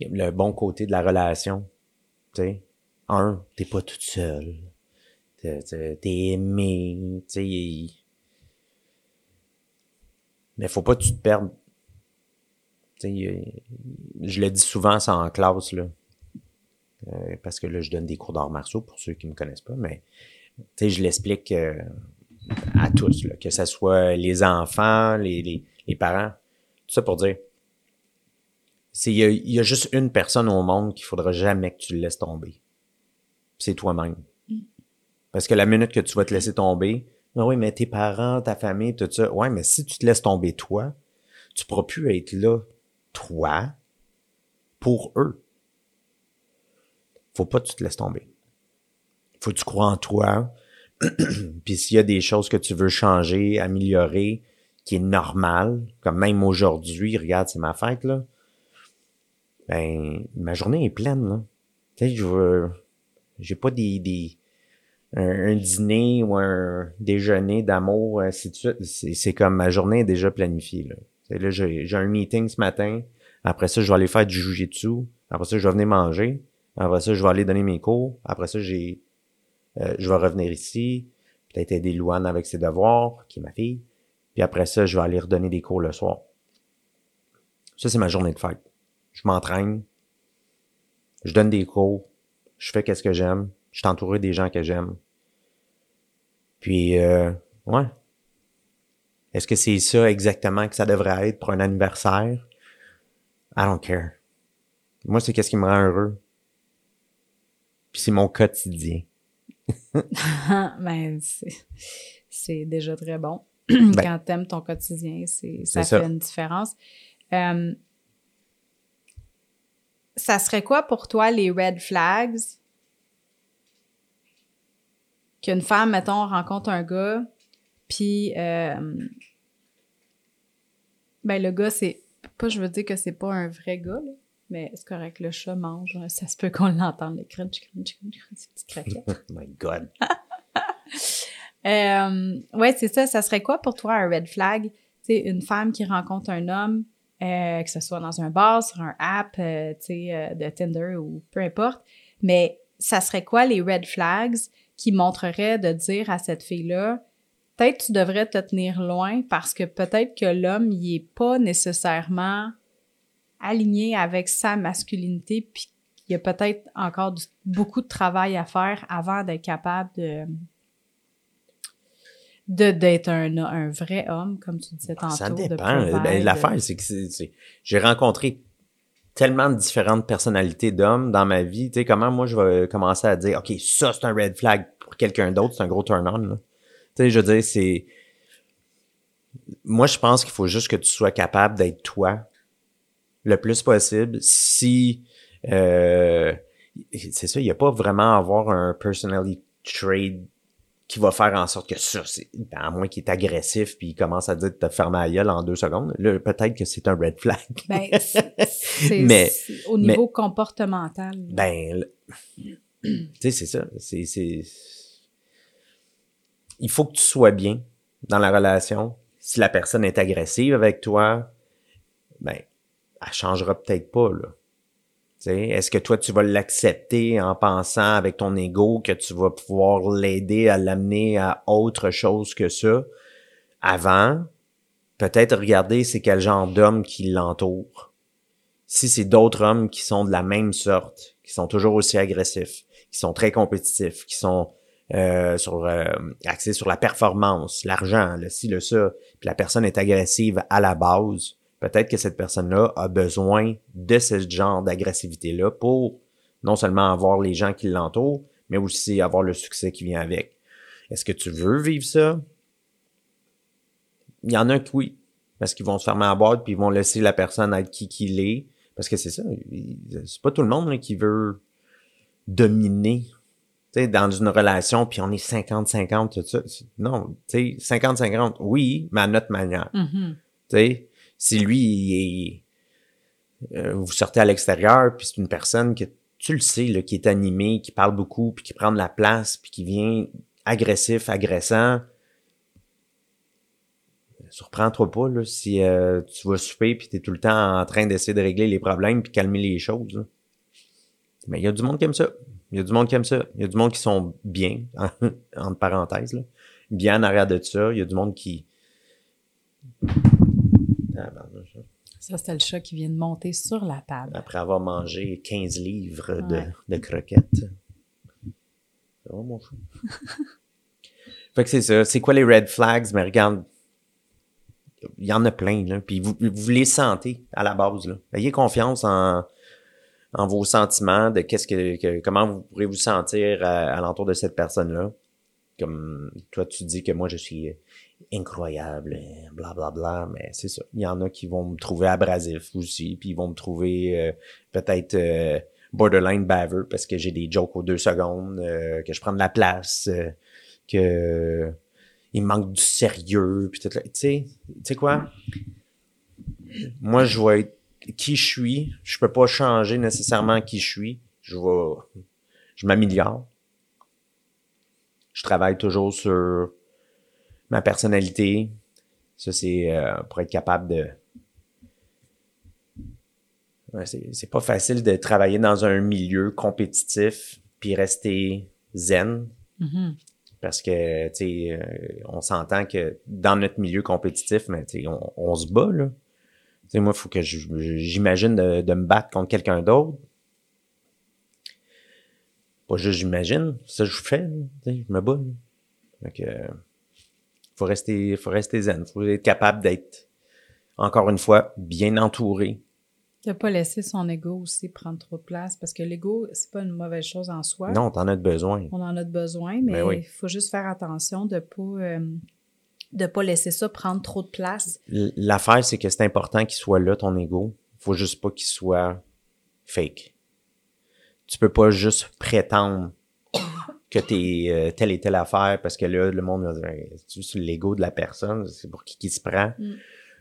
Le bon côté de la relation. Tu sais. Un, t'es pas toute seule. T'es, aimé. Tu sais. Mais faut pas que tu te perdes. Tu sais, euh, je le dis souvent, ça en classe, là. Euh, parce que là, je donne des cours d'arts martiaux pour ceux qui me connaissent pas, mais je l'explique euh, à tous, là, que ce soit les enfants, les, les, les parents. Tout ça pour dire, il y y a juste une personne au monde qu'il faudra jamais que tu le laisses tomber. C'est toi-même. Parce que la minute que tu vas te laisser tomber, ah oui, mais tes parents, ta famille, tout ça. Ouais, mais si tu te laisses tomber toi, tu pourras plus être là, toi, pour eux. Faut pas que tu te laisses tomber. Faut que tu crois en toi. Puis s'il y a des choses que tu veux changer, améliorer, qui est normal, comme même aujourd'hui, regarde, c'est ma fête, là. Ben, ma journée est pleine, là. Tu sais, je veux, j'ai pas des, des, un, dîner ou un déjeuner d'amour, ainsi de suite. C'est, comme ma journée est déjà planifiée, là. Là, j'ai, j'ai un meeting ce matin. Après ça, je vais aller faire du jujitsu. Après ça, je vais venir manger. Après ça, je vais aller donner mes cours. Après ça, j'ai, euh, je vais revenir ici. Peut-être aider Louane avec ses devoirs, qui est ma fille. Puis après ça, je vais aller redonner des cours le soir. Ça, c'est ma journée de fête. Je m'entraîne. Je donne des cours. Je fais qu'est-ce que j'aime. Je suis entouré des gens que j'aime. Puis, euh, ouais. Est-ce que c'est ça exactement que ça devrait être pour un anniversaire? I don't care. Moi, c'est qu'est-ce qui me rend heureux. Puis c'est mon quotidien. ben, c'est- c'est déjà très bon. Ben. Quand t'aimes ton quotidien, c'est, ça fait ça. une différence. Euh, ça serait quoi pour toi les red flags qu'une femme, mettons, rencontre un gars, puis euh, ben le gars, c'est pas, je veux dire que c'est pas un vrai gars, là, mais c'est correct, le chat mange, hein, ça se peut qu'on l'entende, le crunch, crunch, crunch, crunch, ces petites craquettes. Oh my God. Euh, ouais, c'est ça. Ça serait quoi pour toi un red flag? Tu sais, une femme qui rencontre un homme, euh, que ce soit dans un bar, sur un app, euh, tu sais, euh, de Tinder ou peu importe. Mais ça serait quoi les red flags qui montreraient de dire à cette fille-là, peut-être tu devrais te tenir loin parce que peut-être que l'homme, il est pas nécessairement aligné avec sa masculinité puis il y a peut-être encore beaucoup de travail à faire avant d'être capable de d'être un, un vrai homme, comme tu disais tantôt. Ça de dépend. Ben, L'affaire, c'est que c'est- c'est- j'ai rencontré tellement de différentes personnalités d'hommes dans ma vie. Tu sais, comment moi, je vais commencer à dire, OK, ça, c'est un red flag pour quelqu'un d'autre, c'est un gros turn-on. là. Tu sais, je veux dire, c'est... Moi, je pense qu'il faut juste que tu sois capable d'être toi le plus possible. Si... euh, c'est ça, il n'y a pas vraiment à avoir un personality trait qui va faire en sorte que ça, c'est, ben, à moins qu'il est agressif puis il commence à dire de te fermer la gueule en deux secondes, là, peut-être que c'est un red flag. Ben, c'est- c'est- Mais- c'est au niveau comportemental. Ben, tu sais, c'est ça. C'est, c'est, il faut que tu sois bien dans la relation. Si la personne est agressive avec toi, ben, elle changera peut-être pas, là. Est-ce que toi, tu vas l'accepter en pensant avec ton ego que tu vas pouvoir l'aider à l'amener à autre chose que ça? Avant? Peut-être regarder c'est quel genre d'homme qui l'entoure. Si c'est d'autres hommes qui sont de la même sorte, qui sont toujours aussi agressifs, qui sont très compétitifs, qui sont euh, sur euh, axés sur la performance, l'argent, le ci, le ça, puis la personne est agressive à la base, peut-être que cette personne-là a besoin de ce genre d'agressivité-là pour non seulement avoir les gens qui l'entourent, mais aussi avoir le succès qui vient avec. Est-ce que tu veux vivre ça? Il y en a qui oui, parce qu'ils vont se fermer à boîte puis ils vont laisser la personne être qui qu'il est. Parce que c'est ça, c'est pas tout le monde qui veut dominer sais, dans une relation, puis on est 50-50, tout ça. Non, tu sais, 50-50, oui, mais à notre manière. Mm-hmm. Tu sais, si lui, il est, euh, vous sortez à l'extérieur, puis c'est une personne que tu le sais, là, qui est animée, qui parle beaucoup, puis qui prend de la place, puis qui vient agressif, agressant, surprends-toi pas si euh, tu vas souper puis tu es tout le temps en train d'essayer de régler les problèmes puis calmer les choses. Mais il y a du monde qui aime ça. Il y a du monde qui aime ça. Il y a du monde qui sont bien, entre parenthèses, là. bien en arrière de ça. Il y a du monde qui, ça, c'était le chat qui vient de monter sur la table. Après avoir mangé 15 livres de, de croquettes. Ça va, mon chat? fait que c'est ça. C'est quoi les red flags? Mais regarde, il y en a plein, là. Puis vous, vous les sentez à la base, là. Ayez confiance en, en vos sentiments, de qu'est-ce que, comment vous pourrez vous sentir à, à l'entour de cette personne-là. Comme toi, tu dis que moi, je suis incroyable, blablabla, bla, bla, mais c'est ça. Il y en a qui vont me trouver abrasif aussi, puis ils vont me trouver euh, peut-être euh, borderline baveux parce que j'ai des jokes aux deux secondes, euh, que je prends de la place, que il manque du sérieux, puis Tu sais, tu sais quoi? Moi, je vais être qui je suis. Je peux pas changer nécessairement qui je suis. Je vais, je m'améliore. Je travaille toujours sur ma personnalité. Ça, c'est euh, pour être capable de. Ouais, c'est pas facile de travailler dans un milieu compétitif puis rester zen. Mm-hmm. Parce que, tu sais, euh, on s'entend que dans notre milieu compétitif, mais tu sais, on, on, se bat, là. Tu sais, moi, il faut que j'imagine de, de, me battre contre quelqu'un d'autre. Pas juste j'imagine, ça je fais, je me bats. Donc, faut rester, faut rester zen. Faut être capable d'être, encore une fois, bien entouré. De pas laisser son ego aussi prendre trop de place? Parce que l'ego, c'est pas une mauvaise chose en soi. Non, t'en as besoin. On en a besoin, mais Ben oui. il faut juste faire attention de pas, euh, de pas laisser ça prendre trop de place. L'affaire, c'est que c'est important qu'il soit là, ton ego. Faut juste pas qu'il soit fake. Tu peux pas juste prétendre que t'es euh, telle et telle affaire parce que là, le monde va dire c'est l'ego de la personne, c'est pour qui qui se prend. Mm.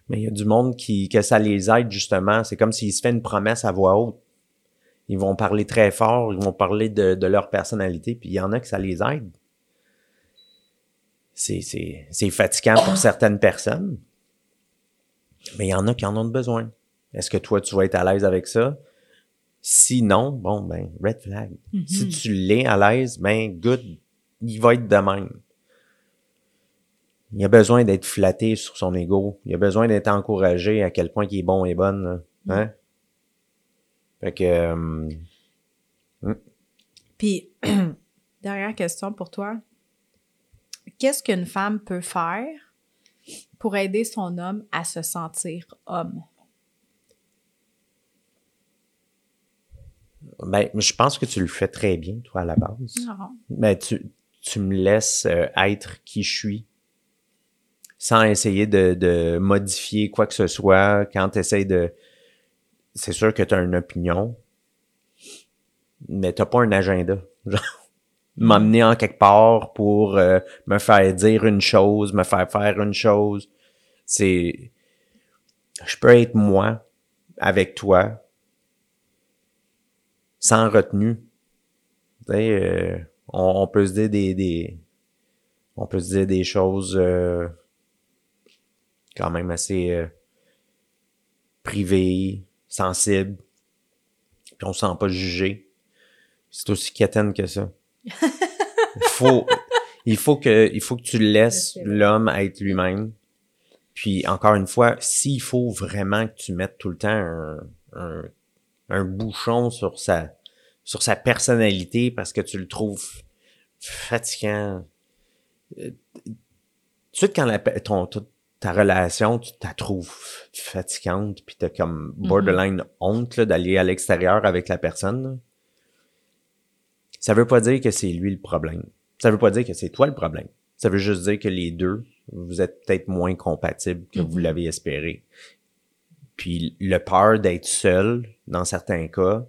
Mais il y a du monde qui que ça les aide justement. C'est comme s'ils se fait une promesse à voix haute. Ils vont parler très fort, ils vont parler de, de leur personnalité, puis il y en a que ça les aide. C'est, c'est, c'est fatigant pour certaines personnes. Mais il y en a qui en ont besoin. Est-ce que toi, tu vas être à l'aise avec ça? Sinon, bon, ben, red flag. Si tu l'es à l'aise, ben, good, il va être de même. Il a besoin d'être flatté sur son ego. Il a besoin d'être encouragé à quel point il est bon et bonne. là. Hein? Fait que, euh, Puis, dernière question pour toi. Qu'est-ce qu'une femme peut faire pour aider son homme à se sentir homme? Ben, je pense que tu le fais très bien, toi, à la base. Ben, tu, tu me laisses euh, être qui je suis sans essayer de, de modifier quoi que ce soit. Quand tu essaies de... C'est sûr que tu as une opinion, mais t'as pas un agenda. Genre, m'emmener en quelque part pour euh, me faire dire une chose, me faire faire une chose. C'est... Je peux être moi avec toi sans retenue. Euh, on, on peut se dire des, des on peut se dire des choses euh, quand même assez euh, privées, sensible, puis on se sent pas jugé. C'est aussi quétaine que ça. Il faut, il faut que, il faut que tu laisses l'homme être lui-même. Puis encore une fois, s'il faut vraiment que tu mettes tout le temps un, un, un bouchon sur sa, sur sa personnalité parce que tu le trouves fatigant. Euh, Tout de suite, quand la, ton, ton- ta relation, tu la trouves fatigante, puis t'as comme borderline honte là, d'aller à l'extérieur avec la personne, là. ça veut pas dire que c'est lui le problème. Ça veut pas dire que c'est toi le problème. Ça veut juste dire que les deux, vous êtes peut-être moins compatibles que vous Mhm. l'avez espéré. Puis le peur d'être seul, dans certains cas,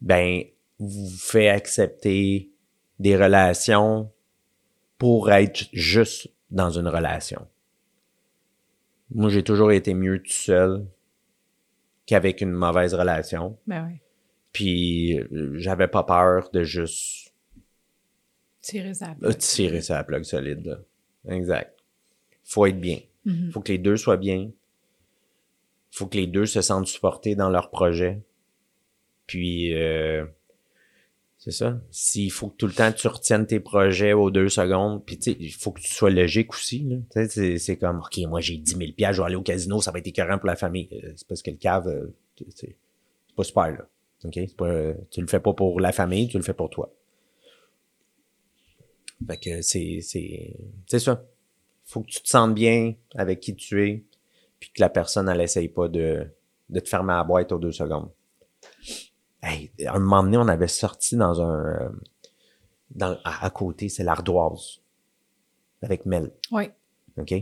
ben, vous fait accepter des relations pour être juste dans une relation. Moi, j'ai toujours été mieux tout seul qu'avec une mauvaise relation. Ben oui. Puis j'avais pas peur de juste Tirer ça. euh, tirer sa plug solide. Là. Exact. Faut être bien. Mhm. Faut que les deux soient bien. Faut que les deux se sentent supportés dans leur projet. Puis euh, c'est ça. S'il faut que tout le temps tu retiennes tes projets aux deux secondes, puis tu il faut que tu sois logique aussi. c'est, c'est comme, OK, moi j'ai 10 000 piastres, je vais aller au casino, ça va être écœurant pour la famille. Euh, C'est parce que le cave, euh, c'est pas super, là. OK? C'est pas, tu le fais pas pour la famille, tu le fais pour toi. Fait que c'est, c'est, c'est ça. Faut que tu te sentes bien avec qui tu es, puis que la personne, elle essaye pas de, de te fermer la boîte aux deux secondes. Hey, à un moment donné, on avait sorti dans un, euh, dans, à, à côté, c'est l'ardoise. Avec Mel. Oui. OK?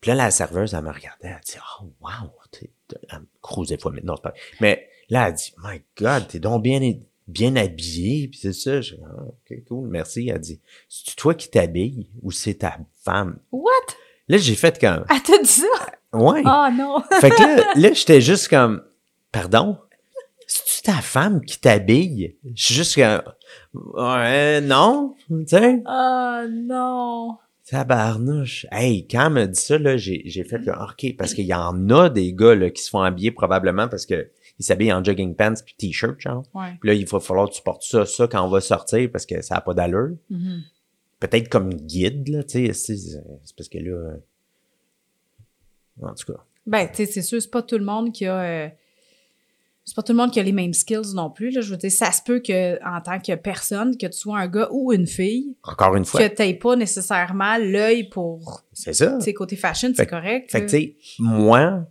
Puis là, la serveuse, elle me regardait, elle dit, oh, wow, elle me crousait fois, mais non, c'est pas. Mais là, elle dit, my God, t'es donc bien, bien habillé, puis c'est ça. Je, ah, OK, cool, merci. Elle dit, c'est toi qui t'habilles ou c'est ta femme? What? Là, j'ai fait comme, Ah, t'as dit ça? ouais. Oh non! Fait que là, là j'étais juste comme, pardon? C'est-tu ta femme qui t'habille? Je suis juste comme, ouais, non, tu sais? Oh non! Tabarnouche. Hey, quand elle m'a dit ça, là, j'ai, j'ai fait que, OK, parce qu'il y en a des gars, là, qui se font habiller probablement parce que ils s'habillent en jogging pants puis t-shirt, genre. Ouais. Puis là, il va falloir que tu portes ça, ça quand on va sortir parce que ça a pas d'allure. Mhm. Peut-être comme guide, là, tu sais, c'est, parce que là, euh, en tout cas. Ben, tu sais, c'est sûr, c'est pas tout le monde qui a. euh, c'est pas tout le monde qui a les mêmes skills non plus. Là. Je veux dire, ça se peut que, en tant que personne, que tu sois un gars ou une fille, Encore une fois, que t'aies pas nécessairement l'œil pour, c'est ça. tu sais, côté fashion, c'est correct. Fait que, tu sais, moi,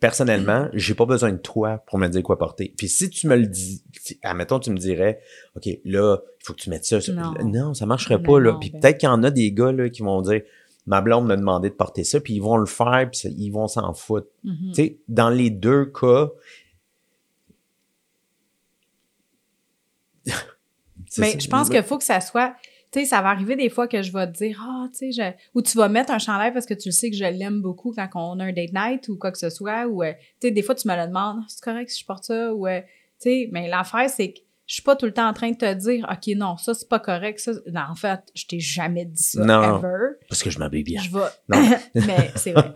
personnellement, j'ai pas besoin de toi pour me dire quoi porter. Puis si tu me le dis, si- admettons, tu me dirais, OK, là, il faut que tu mettes ça. ça. Non. Non, ça marcherait Non, pas, là. non, Puis ben. peut-être qu'il y en a des gars, là, qui vont dire, ma blonde m'a demandé de porter ça, puis ils vont le faire, puis ils vont s'en foutre. Mhm. Tu sais, dans les deux cas, Mais je pense qu'il faut que ça soit. Tu sais, ça va arriver des fois que je vais te dire, ah, tu sais, je... ou tu vas mettre un chandail parce que tu le sais que je l'aime beaucoup quand on a un date night ou quoi que ce soit, ou, euh, tu sais, des fois, tu me le demandes, Ah, c'est correct si je porte ça, ou, euh, tu sais, mais l'affaire, c'est que je suis pas tout le temps en train de te dire, OK, non, ça, c'est pas correct, ça. Non, en fait, je t'ai jamais dit ça, Non. ever. Parce que je m'habille bien. Je vais. Non. mais c'est vrai.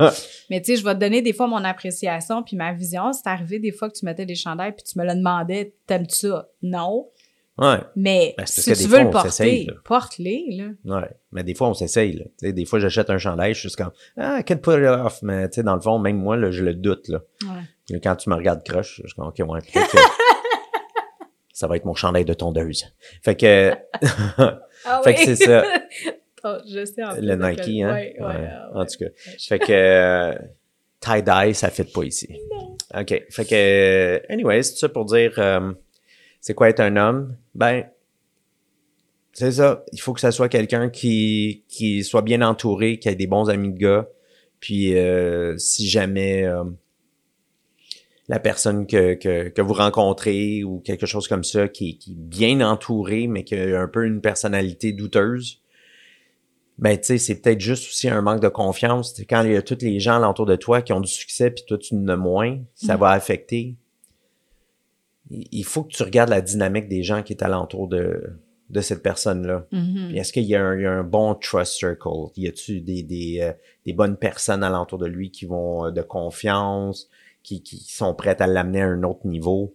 Mais tu sais, je vais te donner des fois mon appréciation puis ma vision. C'est arrivé des fois que tu mettais des chandails puis tu me le demandais, t'aimes-tu ça? Non. Ouais. Mais Ben, si tu veux fois, le porter, porte-les, là. Ouais. Mais des fois, on s'essaye, là. Tu sais, des fois, j'achète un chandail, je suis comme, ah, I can put it off. Mais, tu sais, dans le fond, même moi, là, je le doute, là. Ouais. Quand tu me regardes croche, je suis comme, OK, ouais, peut-être ça va être mon chandail de tondeuse. Fait que, Ah Fait que c'est ça. Oh, je sais en le Nike, quel- hein? Ouais, ouais, ah, En tout cas. Fait que, euh, tie-dye, ça fit pas ici. OK. Fait que, euh, anyway, c'est ça pour dire, euh, c'est quoi être un homme? Ben, c'est ça. Il faut que ça soit quelqu'un qui, qui soit bien entouré, qui ait des bons amis de gars. Puis, euh, si jamais euh, la personne que, que, que vous rencontrez ou quelque chose comme ça, qui, qui est bien entouré, mais qui a un peu une personnalité douteuse, ben, tu sais, c'est peut-être juste aussi un manque de confiance. Quand il y a tous les gens alentour de toi qui ont du succès, puis toi, tu as moins, ça Mhm. va affecter. Il faut que tu regardes la dynamique des gens qui est alentour de, de cette personne-là. Mhm. Puis Est-ce qu'il y, a un- il y a un bon trust circle? Y a-tu des, des, euh, des bonnes personnes alentour de lui qui vont euh, de confiance, qui, qui sont prêtes à l'amener à un autre niveau?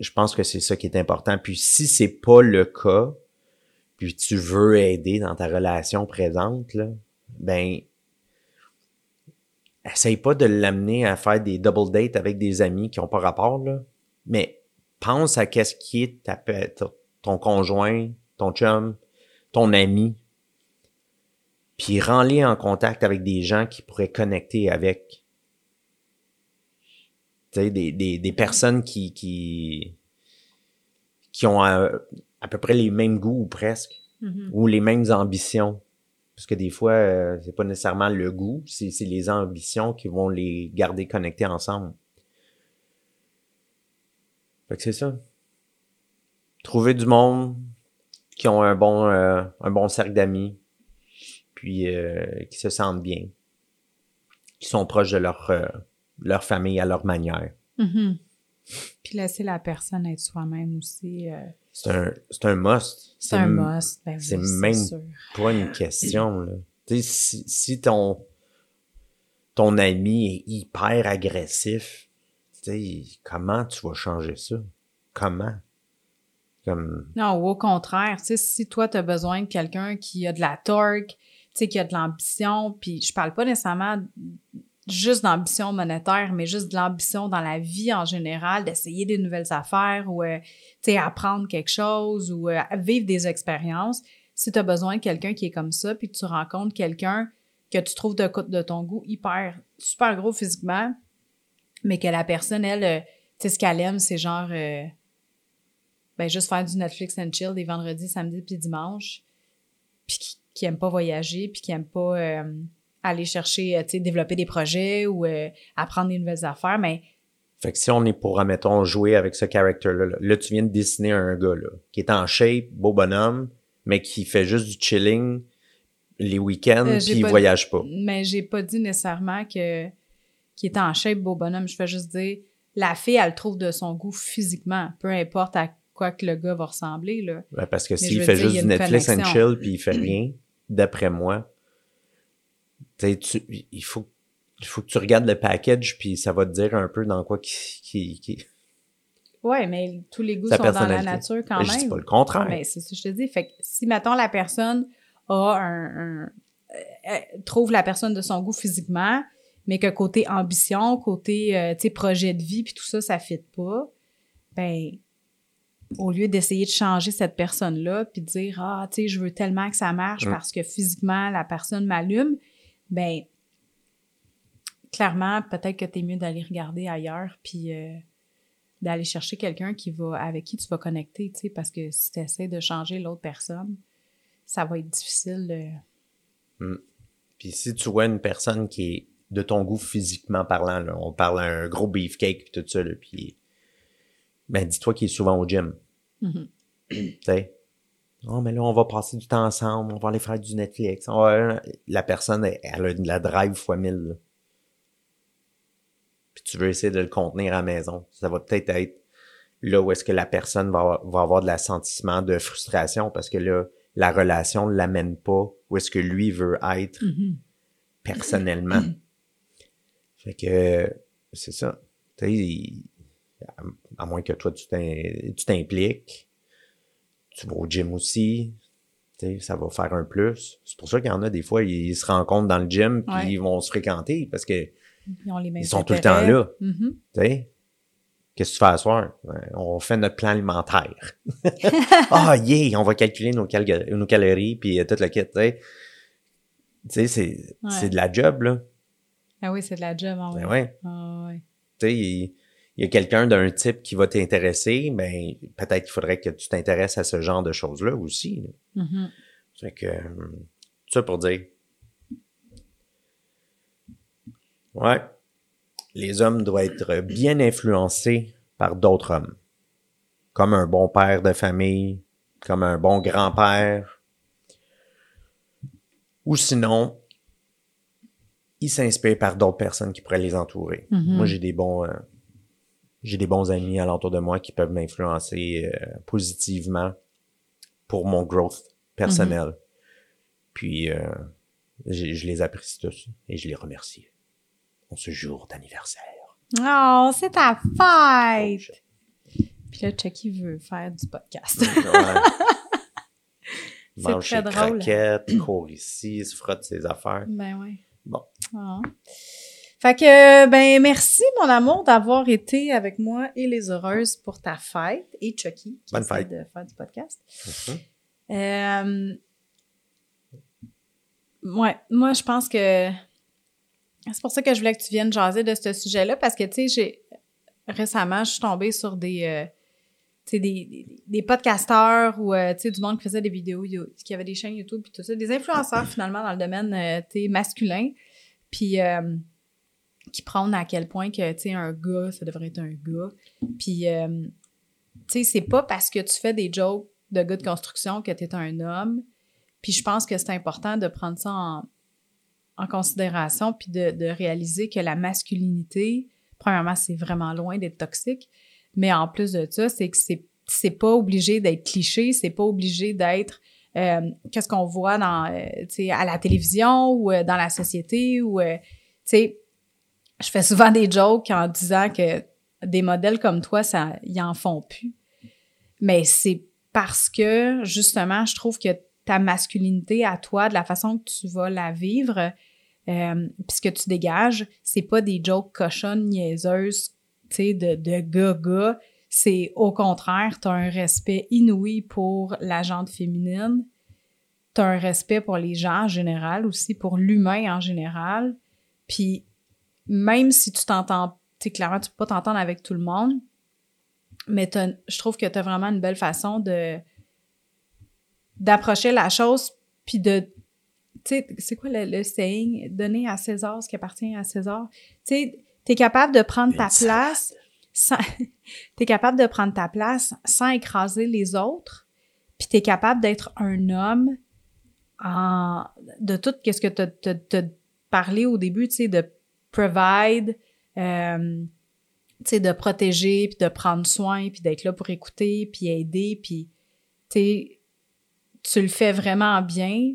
Je pense que c'est ça qui est important. Puis si c'est pas le cas, puis tu veux aider dans ta relation présente, là, ben essaye pas de l'amener à faire des double dates avec des amis qui ont pas rapport, là. Mais pense à qu'est-ce qui est ta, ton conjoint, ton chum, ton ami. Puis rends-les en contact avec des gens qui pourraient connecter avec. Tu sais, des, des, des personnes qui, qui, qui ont à, à peu près les mêmes goûts ou presque, Mhm. ou les mêmes ambitions. Parce que des fois, euh, c'est pas nécessairement le goût, c'est c'est les ambitions qui vont les garder connectés ensemble. Fait que c'est ça. Trouver du monde qui ont un bon, euh, un bon cercle d'amis, puis euh, qui se sentent bien, qui sont proches de leur, euh, leur famille à leur manière. Mhm. Puis laisser la personne être soi-même aussi. C'est un, c'est un must. c'est un must. Ben oui, c'est même sûr. pas une question. Là. Si, si ton, ton ami est hyper agressif, comment tu vas changer ça? Comment? Comme, Non, au contraire, si toi, tu as besoin de quelqu'un qui a de la torque, qui a de l'ambition, puis je parle pas nécessairement juste d'ambition monétaire, mais juste de l'ambition dans la vie en général, d'essayer des nouvelles affaires ou, euh, tu sais, apprendre quelque chose ou euh, vivre des expériences. Si tu as besoin de quelqu'un qui est comme ça, puis tu rencontres quelqu'un que tu trouves de, de ton goût hyper, super gros physiquement, mais que la personne, elle, euh, tu sais, ce qu'elle aime, c'est genre... euh, ben juste faire du Netflix and chill des vendredis, samedis puis dimanches, puis qui, qui aime pas voyager, puis qui aime pas euh, aller chercher, tu sais, développer des projets ou euh, apprendre des nouvelles affaires, mais fait que si on est pour, admettons, jouer avec ce character-là, là, là, tu viens de dessiner un gars, là, qui est en shape, beau bonhomme, mais qui fait juste du chilling les week-ends, Euh, puis il voyage pas. mais j'ai pas dit nécessairement que qu'il était en shape beau bonhomme, je fais juste dire la fille elle le trouve de son goût physiquement, peu importe à quoi que le gars va ressembler là. Ouais, parce que s'il fait dire, juste du une Netflix and chill, puis il fait rien, d'après moi, tu il faut, il faut que tu regardes le package, puis ça va te dire un peu dans quoi qui, qui, qui- Ouais, mais tous les goûts Sa sont dans la nature quand je dis même. pas le contraire. Mais c'est ça que je te dis. Fait que si, mettons, la personne a un, un- euh, trouve la personne de son goût physiquement, mais que côté ambition, côté, euh, tu sais, projet de vie, puis tout ça, ça fit pas, ben, au lieu d'essayer de changer cette personne-là, puis de dire, ah, tu sais, je veux tellement que ça marche Mm. parce que physiquement, la personne m'allume, ben, clairement, peut-être que t'es mieux d'aller regarder ailleurs, puis euh, d'aller chercher quelqu'un qui va avec qui tu vas connecter, tu sais, parce que si tu essaies de changer l'autre personne, ça va être difficile. de- Puis si tu vois une personne qui est de ton goût physiquement parlant, là, on parle un gros beefcake puis tout ça, là, puis ben dis-toi qu'il est souvent au gym. Sais? Oh, mais là, on va passer du temps ensemble, on va aller faire du Netflix. Va- La personne, elle, elle a de la drive fois mille. là. Puis tu veux essayer de le contenir à la maison. Ça va peut-être être là où est-ce que la personne va, avoir- va avoir de l'assentiment de frustration parce que là, la relation ne l'amène pas où est-ce que lui veut être Mhm. personnellement. fait que c'est ça. Tu à, moins que toi tu t'im- tu t'impliques, tu vas au gym aussi. Tu sais, ça va faire un plus. C'est pour ça qu'il y en a des fois, ils se rencontrent dans le gym puis Ouais. ils vont se fréquenter parce que Ils ont les mêmes Ils sont tout le temps là. Tu sais, qu'est-ce que tu fais à soir? Ouais, On fait notre plan alimentaire. Ah, yeah, on va calculer nos, cal- nos calories, puis euh, tout le kit, tu sais. Ouais. c'est de la job, là. Ah oui, c'est de la job, en Ben vrai. ouais. Ah ouais. Tu sais, il il y a quelqu'un d'un type qui va t'intéresser, ben peut-être qu'il faudrait que tu t'intéresses à ce genre de choses-là aussi. là. Mhm. Fait que, tout ça pour dire. Ouais. Les hommes doivent être bien influencés par d'autres hommes. Comme un bon père de famille, comme un bon grand-père. Ou sinon, ils s'inspirent par d'autres personnes qui pourraient les entourer. Mhm. Moi, j'ai des bons, euh, j'ai des bons amis alentour de moi qui peuvent m'influencer euh, positivement pour mon growth personnel. Puis, euh, je les apprécie tous et je les remercie en ce jour d'anniversaire. Oh, c'est ta fête! Puis là, Chucky veut faire du podcast. Ouais. Mange ses drôle. croquettes, court ici, se frotte ses affaires. ben ouais. Ah. Fait que, ben, merci, mon amour, d'avoir été avec moi et les heureuses pour ta fête et Chucky qui Bonne fête. de faire du podcast. Mhm. Euh, ouais, moi, je pense que c'est pour ça que je voulais que tu viennes jaser de ce sujet-là parce que, tu sais, j'ai récemment, je suis tombée sur des, euh, des, des, des podcasteurs ou, euh, tu sais, du monde qui faisait des vidéos, qui avait des chaînes YouTube puis tout ça, des influenceurs finalement dans le domaine, euh, masculin, puis euh, qui prônent à quel point que, tu sais, un gars, ça devrait être un gars. Puis, euh, tu sais, c'est pas parce que tu fais des jokes de gars de construction que tu es un homme. Puis je pense que c'est important de prendre ça en, en considération puis de, de réaliser que la masculinité, premièrement, c'est vraiment loin d'être toxique. Mais en plus de ça, c'est que c'est c'est pas obligé d'être cliché, c'est pas obligé d'être euh, qu'est-ce qu'on voit dans euh, à la télévision ou euh, dans la société ou je fais souvent des jokes en disant que des modèles comme toi ça ils en font plus. Mais c'est parce que justement, je trouve que ta masculinité à toi, de la façon que tu vas la vivre, euh, puis ce que tu dégages, c'est pas des jokes cochonnes, niaiseuses, tu sais, de, de gars-gars. C'est au contraire, tu as un respect inouï pour la gente féminine. Tu as un respect pour les gens en général, aussi pour l'humain en général. Puis même si tu t'entends, tu sais, clairement, tu peux pas t'entendre avec tout le monde, mais t'as- je trouve que tu as vraiment une belle façon de d'approcher la chose puis de tu sais c'est quoi le, le saying? Donner à César ce qui appartient à César tu sais t'es capable de prendre ta place sans t'es capable de prendre ta place sans écraser les autres puis t'es capable d'être un homme en de tout qu'est-ce que t'as t'as- t'as parlé au début tu sais de provide euh, tu sais, de protéger, puis de prendre soin, puis d'être là pour écouter, puis aider, puis, tu tu le fais vraiment bien.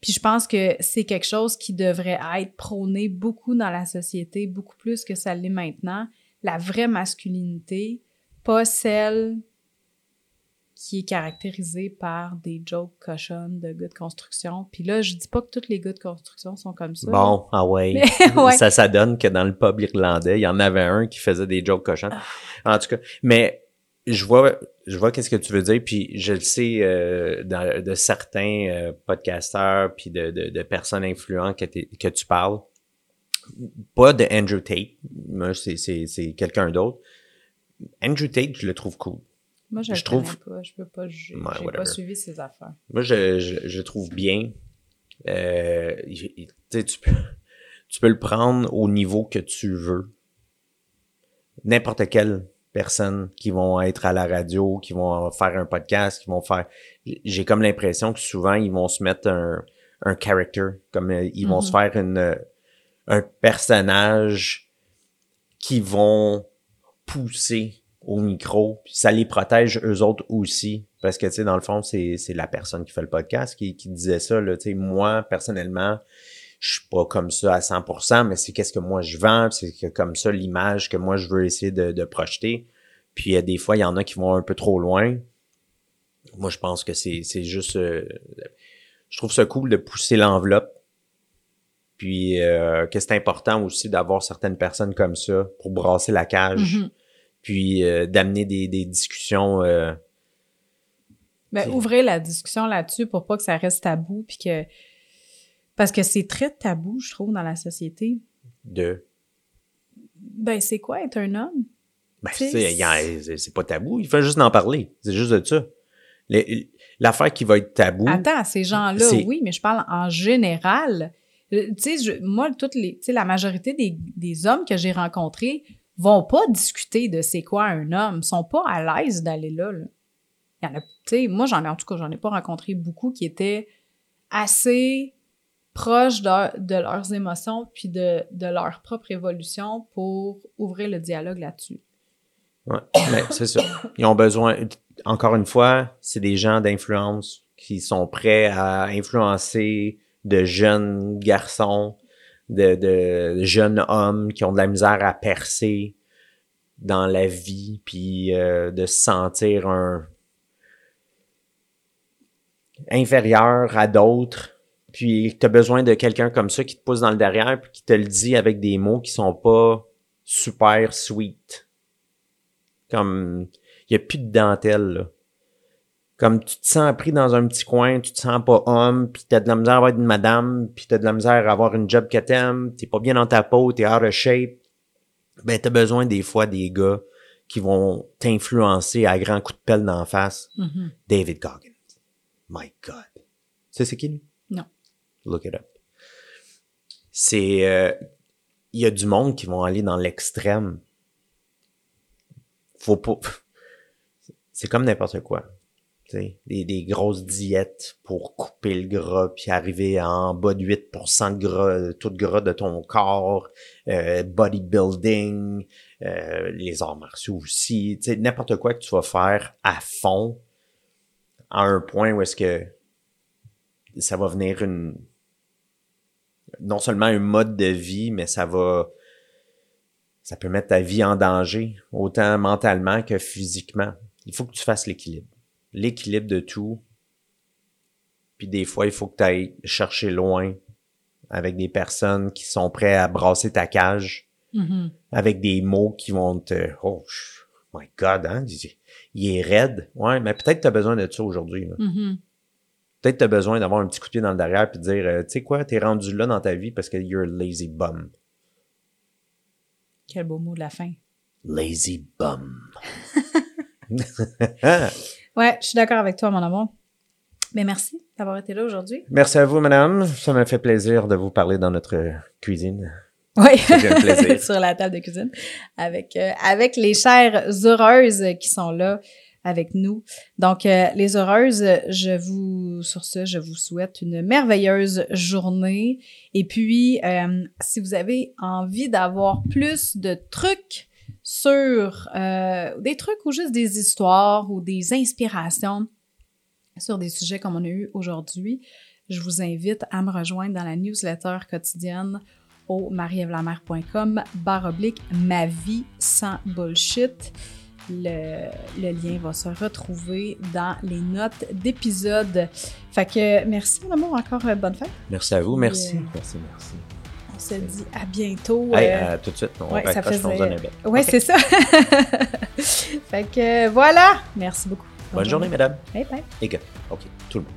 Puis je pense que c'est quelque chose qui devrait être prôné beaucoup dans la société, beaucoup plus que ça l'est maintenant. La vraie masculinité, pas celle qui est caractérisée par des jokes cochonnes de gars de construction. Puis là, je dis pas que tous les gars de construction sont comme ça. Bon, ah ouais. Mais, ouais. Ça, ça donne que dans le pub irlandais, il y en avait un qui faisait des jokes cochons. Ah. En tout cas, mais je vois, je vois qu'est-ce que tu veux dire, puis je le sais euh, dans- de certains euh, podcasteurs puis de, de, de personnes influentes que, que tu parles. Pas de Andrew Tate, moi c'est, c'est, c'est quelqu'un d'autre. Andrew Tate, je le trouve cool. Moi, je, Je le trouve- pas. Je peux pas juger. Ouais, J'ai whatever. pas suivi ses affaires. Moi, je, je, je trouve bien. Euh, tu peux, tu peux le prendre au niveau que tu veux. N'importe quelle personne qui vont être à la radio, qui vont faire un podcast, qui vont faire. J'ai comme l'impression que souvent ils vont se mettre un, un character, comme euh, ils vont se faire une, un personnage qui vont pousser au micro, puis ça les protège eux autres aussi, parce que, tu sais, dans le fond, c'est la personne qui fait le podcast qui, qui disait ça, là, tu sais, moi, personnellement, je suis pas comme ça à 100%, mais c'est qu'est-ce que moi je vends, c'est comme ça l'image que moi je veux essayer de, de projeter, puis euh, des fois, il y en a qui vont un peu trop loin. Moi, je pense que c'est c'est juste... euh, je trouve ça cool de pousser l'enveloppe, puis euh, que c'est important aussi d'avoir certaines personnes comme ça pour brasser la cage Mhm. puis euh, d'amener des, des discussions euh, Ben, C'est- ouvrez la discussion là-dessus pour pas que ça reste tabou, puis que. Parce que c'est très tabou, je trouve, dans la société. de Ben, c'est quoi être un homme? ben, c'est pas tabou il faut juste en parler c'est juste de ça l'affaire qui va être tabou Attends, ces gens-là, oui, mais je parle en général. Euh, Tu moi, toutes les, la majorité des, hommes que j'ai rencontrés vont pas discuter de c'est quoi un homme, sont pas à l'aise d'aller là, là. Il en a, moi, j'en ai, en tout cas, j'en ai pas rencontré beaucoup qui étaient assez proches de, leurs émotions puis de, leur propre évolution pour ouvrir le dialogue là-dessus. Ouais, mais c'est ça. Ils ont besoin, encore une fois, c'est des gens d'influence qui sont prêts à influencer de jeunes garçons de, de jeunes hommes qui ont de la misère à percer dans la vie, puis euh, de se sentir un inférieur à d'autres, puis tu as besoin de quelqu'un comme ça qui te pousse dans le derrière, puis qui te le dit avec des mots qui sont pas super sweet. Comme, il y a plus de dentelle, là. Comme tu te sens pris dans un petit coin, tu te sens pas homme, puis t'as de la misère à avoir une madame, puis t'as de la misère à avoir une job que t'aimes, t'es pas bien dans ta peau, t'es out of shape. Ben, t'as besoin des fois des gars qui vont t'influencer à grands coups de pelle d'en face. Mhm. David Goggins. My God. Tu sais c'est qui lui? Non. Look it up. C'est... euh, Il y a du monde qui vont aller dans l'extrême. Faut pas... C'est comme n'importe quoi. Des, grosses diètes pour couper le gras puis arriver en bas de 8% de gras, tout gras de ton corps, euh, bodybuilding, euh, les arts martiaux aussi, n'importe quoi que tu vas faire à fond à un point où est-ce que ça va venir une non seulement un mode de vie, mais ça va ça peut mettre ta vie en danger, autant mentalement que physiquement. Il faut que tu fasses l'équilibre. L'équilibre de tout. Puis des fois, il faut que tu ailles chercher loin avec des personnes qui sont prêtes à brasser ta cage Mhm. avec des mots qui vont te oh my god hein? Il- est raide ouais mais peut-être tu as besoin de ça aujourd'hui. Mhm. peut-être tu as besoin d'avoir un petit coup de pied dans le derrière puis de dire euh, tu sais quoi t'es rendu là dans ta vie parce que you're a lazy bum Quel beau mot de la fin. lazy bum Ouais, je suis d'accord avec toi, mon amour. Mais merci d'avoir été là aujourd'hui. merci à vous madame ça m'a fait plaisir de vous parler dans notre cuisine Oui, sur la table de cuisine avec euh, avec les chères heureuses qui sont là avec nous. Donc euh, les heureuses, je vous sur ce, je vous souhaite une merveilleuse journée et puis euh, si vous avez envie d'avoir plus de trucs sur euh, des trucs ou juste des histoires ou des inspirations sur des sujets comme on a eu aujourd'hui, je vous invite à me rejoindre dans la newsletter quotidienne au marievlamer.com barre oblique ma vie sans bullshit. Le, le lien va se retrouver dans les notes d'épisode. Fait que merci mon amour, encore euh, bonne fête. merci à vous merci merci merci se dit à bientôt. Hey, euh, à tout de suite on ouais, ça on faisait- Ok. c'est ça. fait que voilà. Merci beaucoup. bonne journée mesdames Bye bye. les gars ok tout le monde